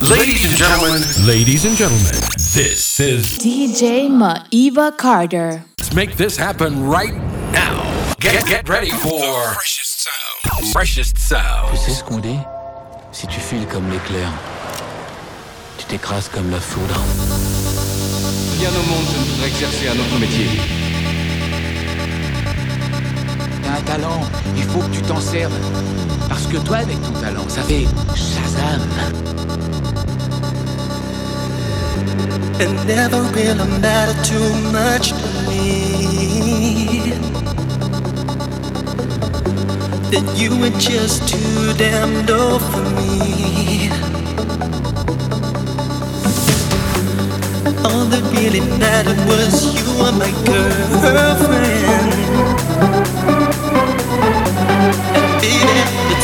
Ladies and gentlemen, ladies and gentlemen, this is DJ Maiva Carter. Let's make this happen right now. Get, get ready for freshest sound. Freshest sound. Tu sais ce qu'on dit? Si tu files comme l'éclair, tu t'écrases comme la foudre. Bien au monde, je voudrais exercer un autre métier. T'as un talent, il faut que tu t'en serves. Parce que toi, avec ton talent, ça fait Shazam. It never really mattered too much to me. That you were just too damn dull for me. All that really mattered was you were my girlfriend.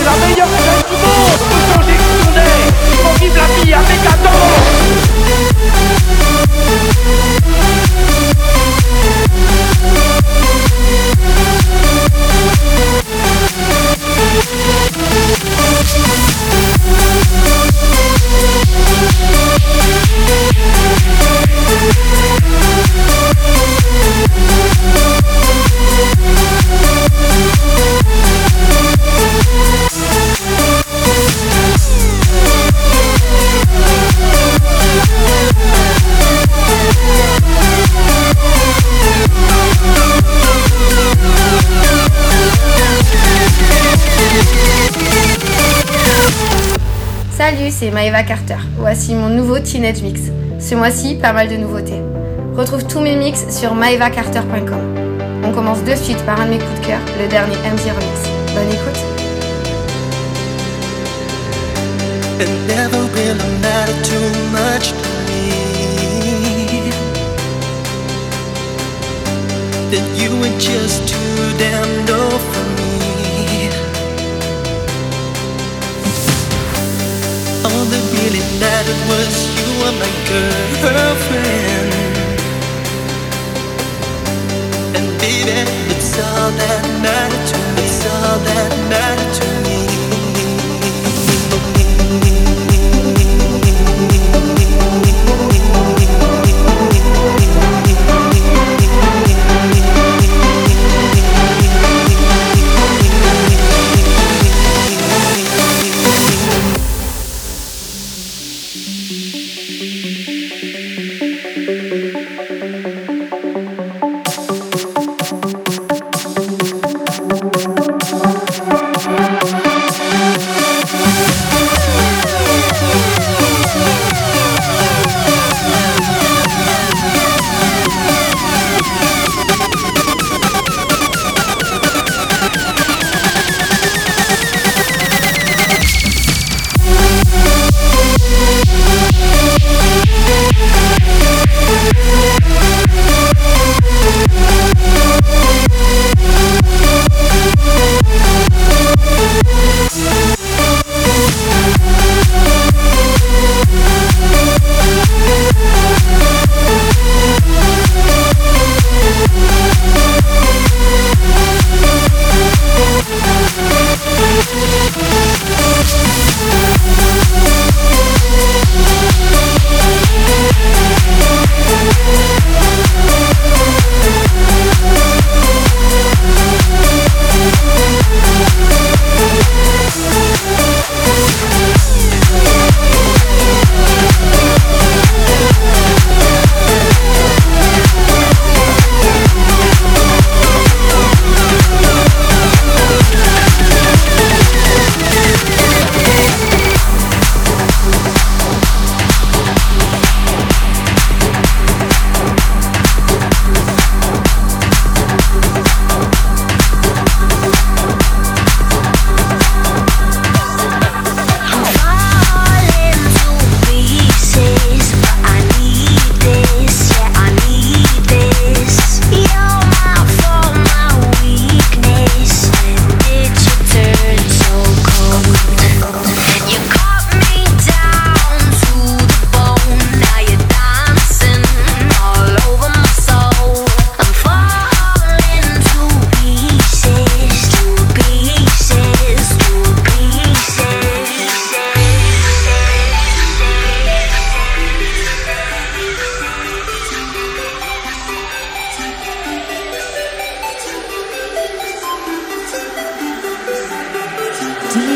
C'est la meilleure fête du monde vivre la vie avec un Maeva Carter. Voici mon nouveau Teenage Mix. Ce mois-ci, pas mal de nouveautés. Retrouve tous mes mix sur maevacarter.com. On commence de suite par un de mes coups de cœur, le dernier MZ Remix. Bonne écoute. All that mattered was you were my girlfriend. And baby, it's all that mattered to me. It's all that mattered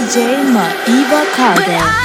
DJ Maiva Carter.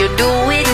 you do it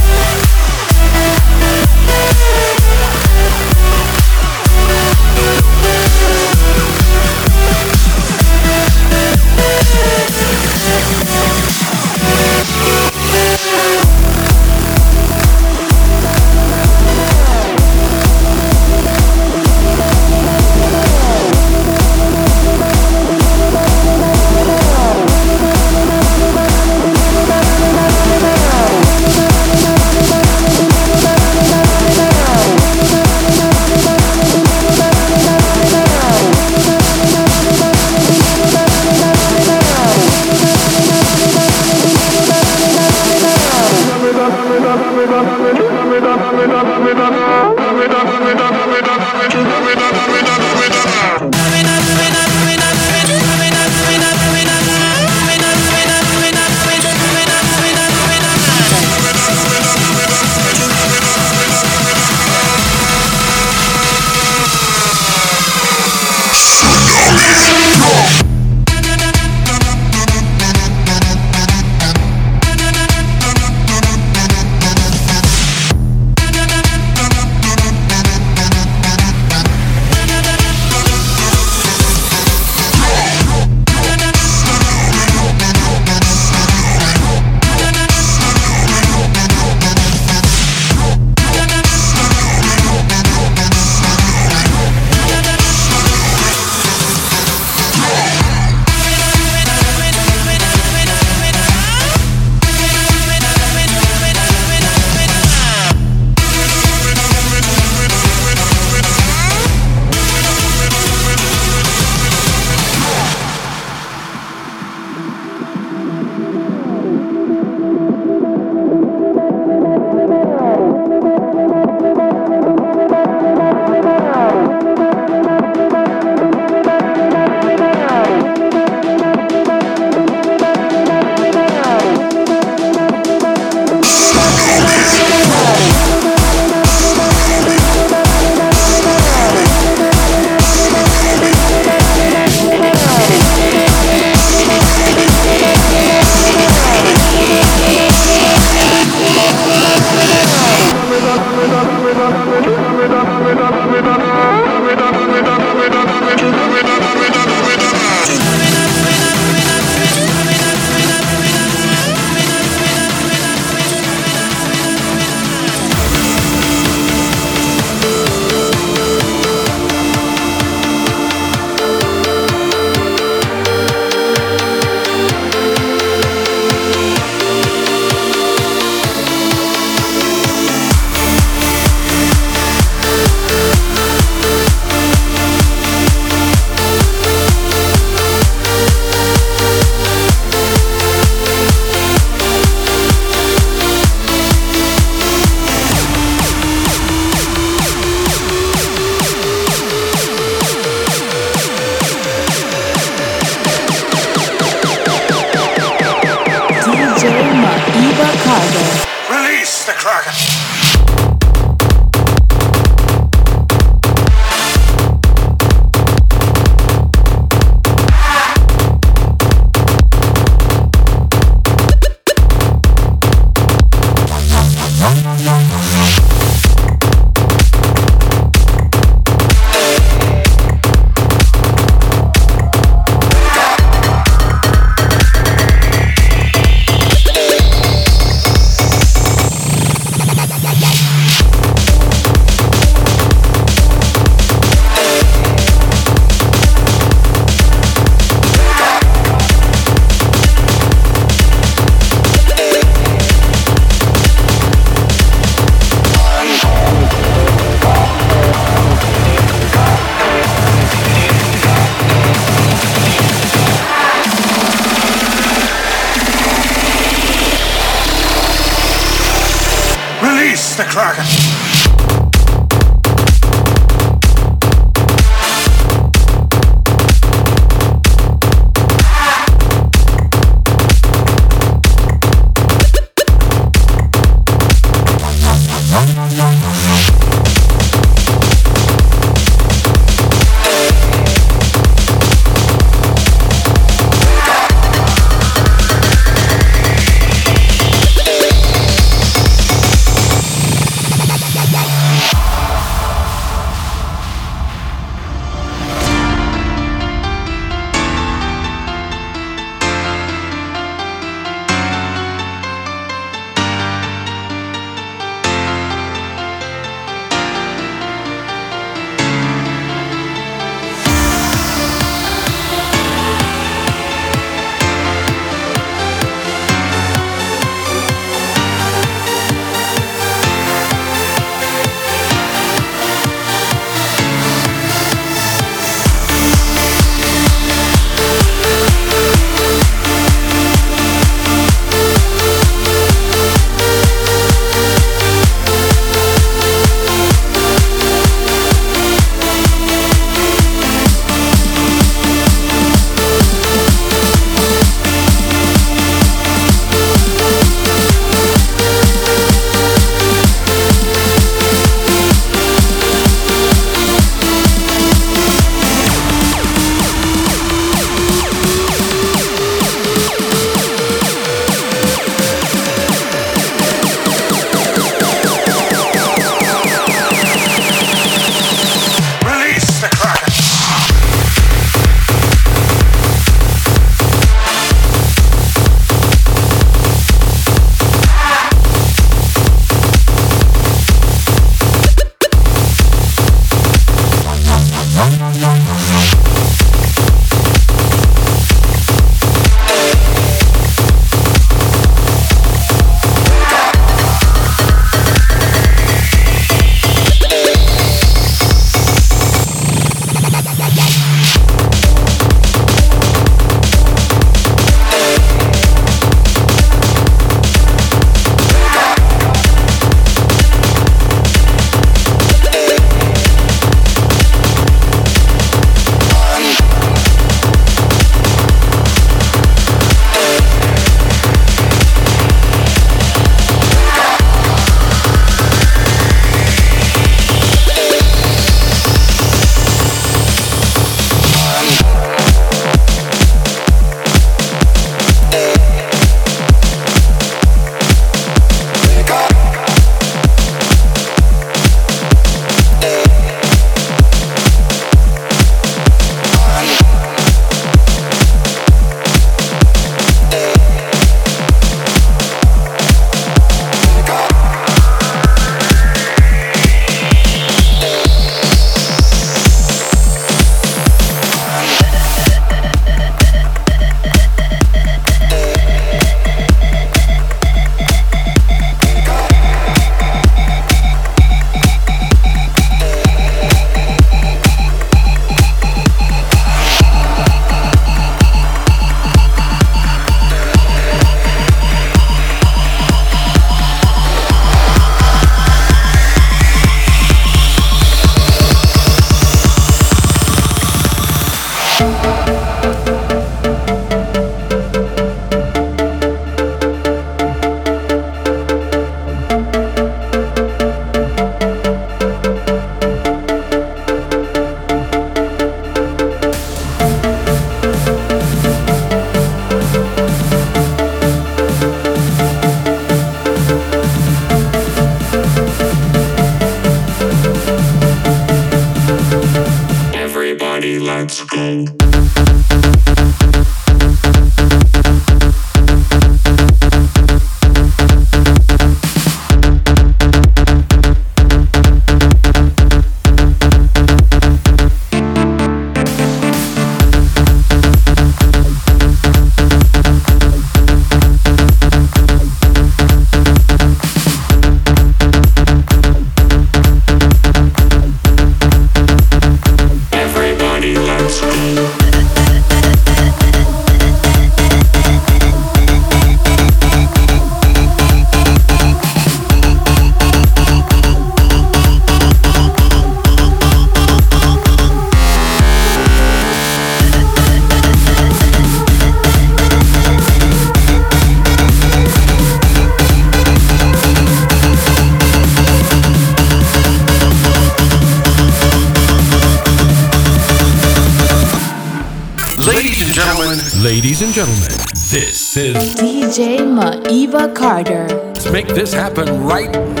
this happened right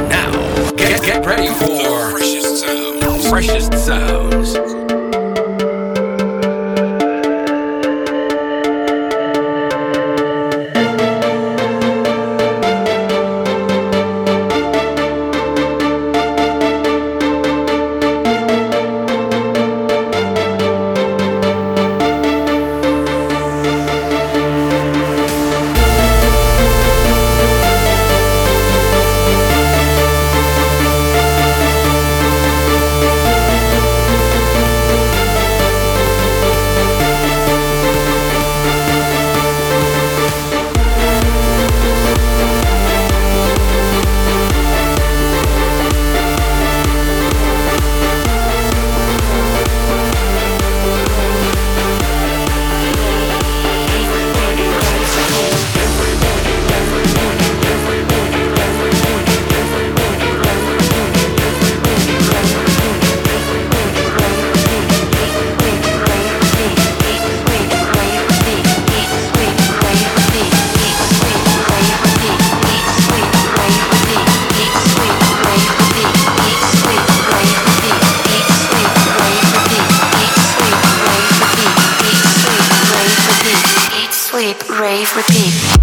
wave repeat.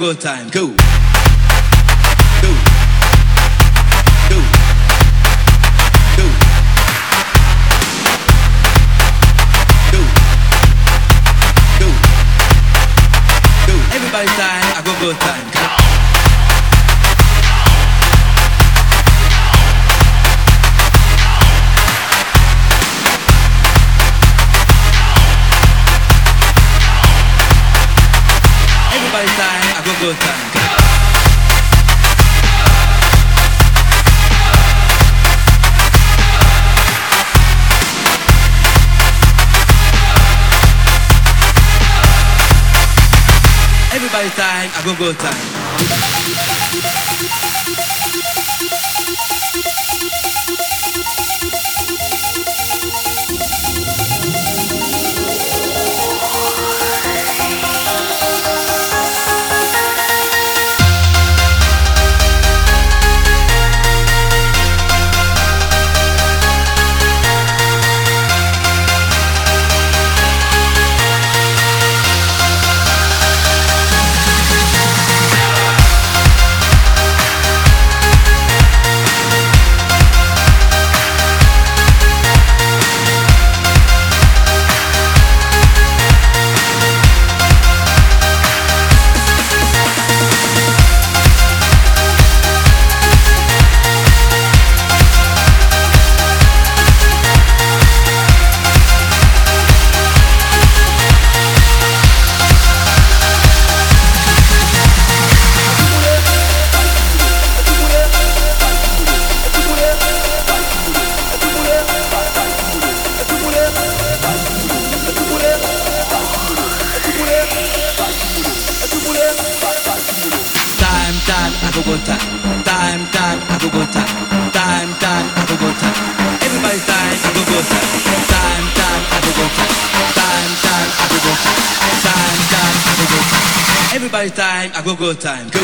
good time. Cool. have a good time. time.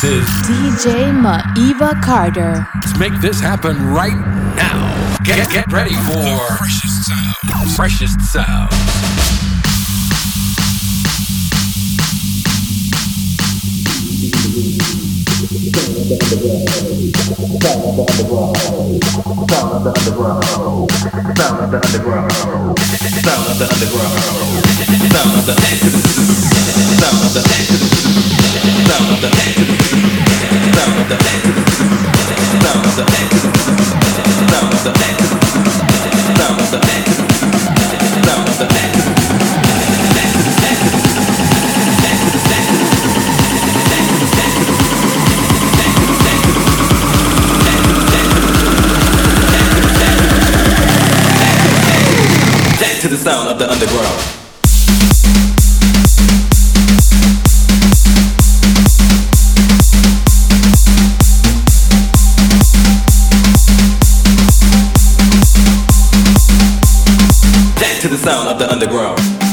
This is DJ Maeva Carter. Let's make this happen right now. Get, get ready for freshest sounds. Freshest sounds. Sound of the sound of the underground. To the sound of the underground.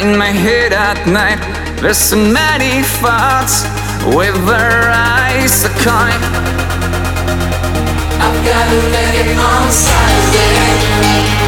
in my head at night. There's so many thoughts with the eyes are kind. I've got a million on Saturday.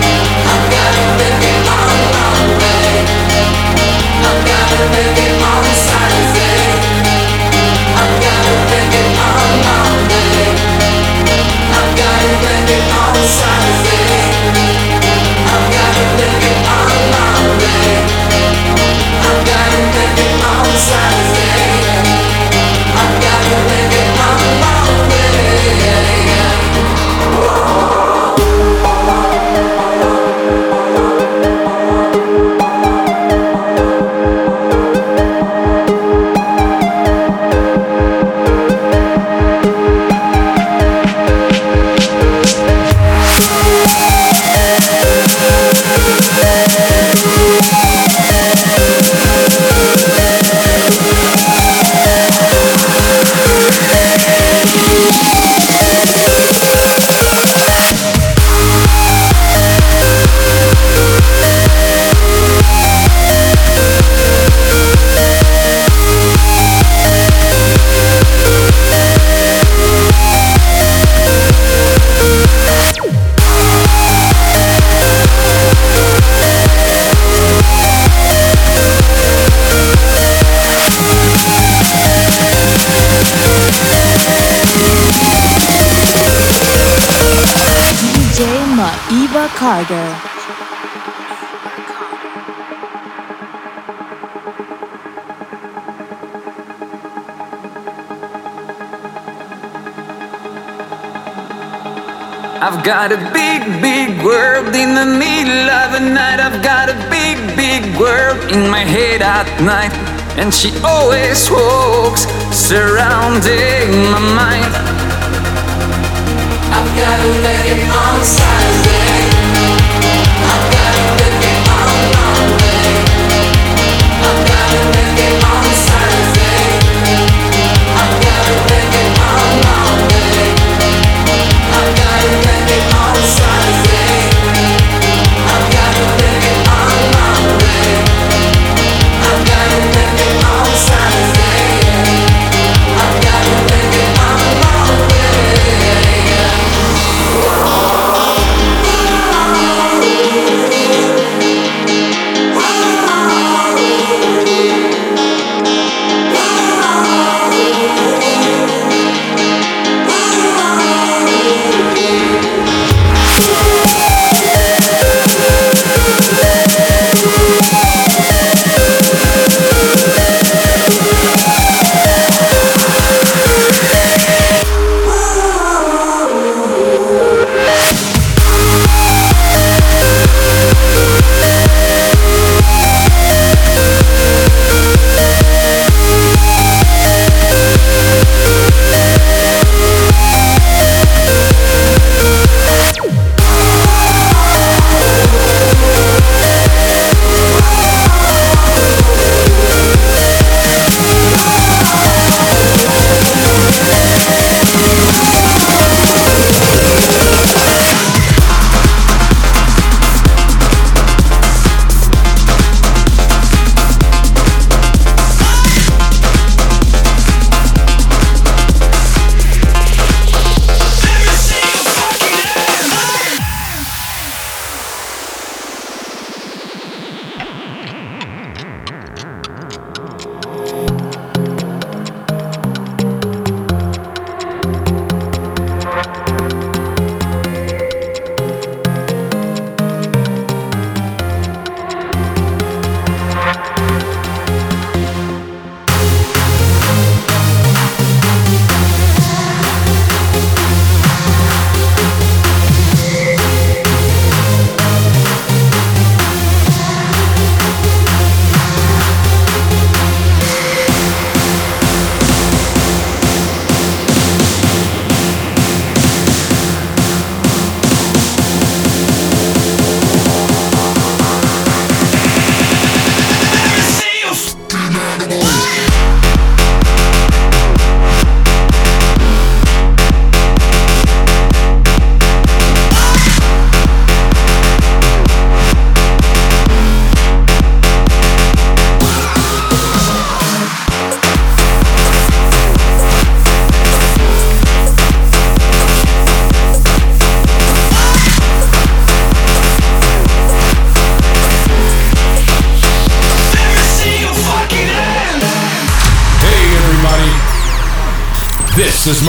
起。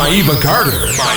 Maiva Carter.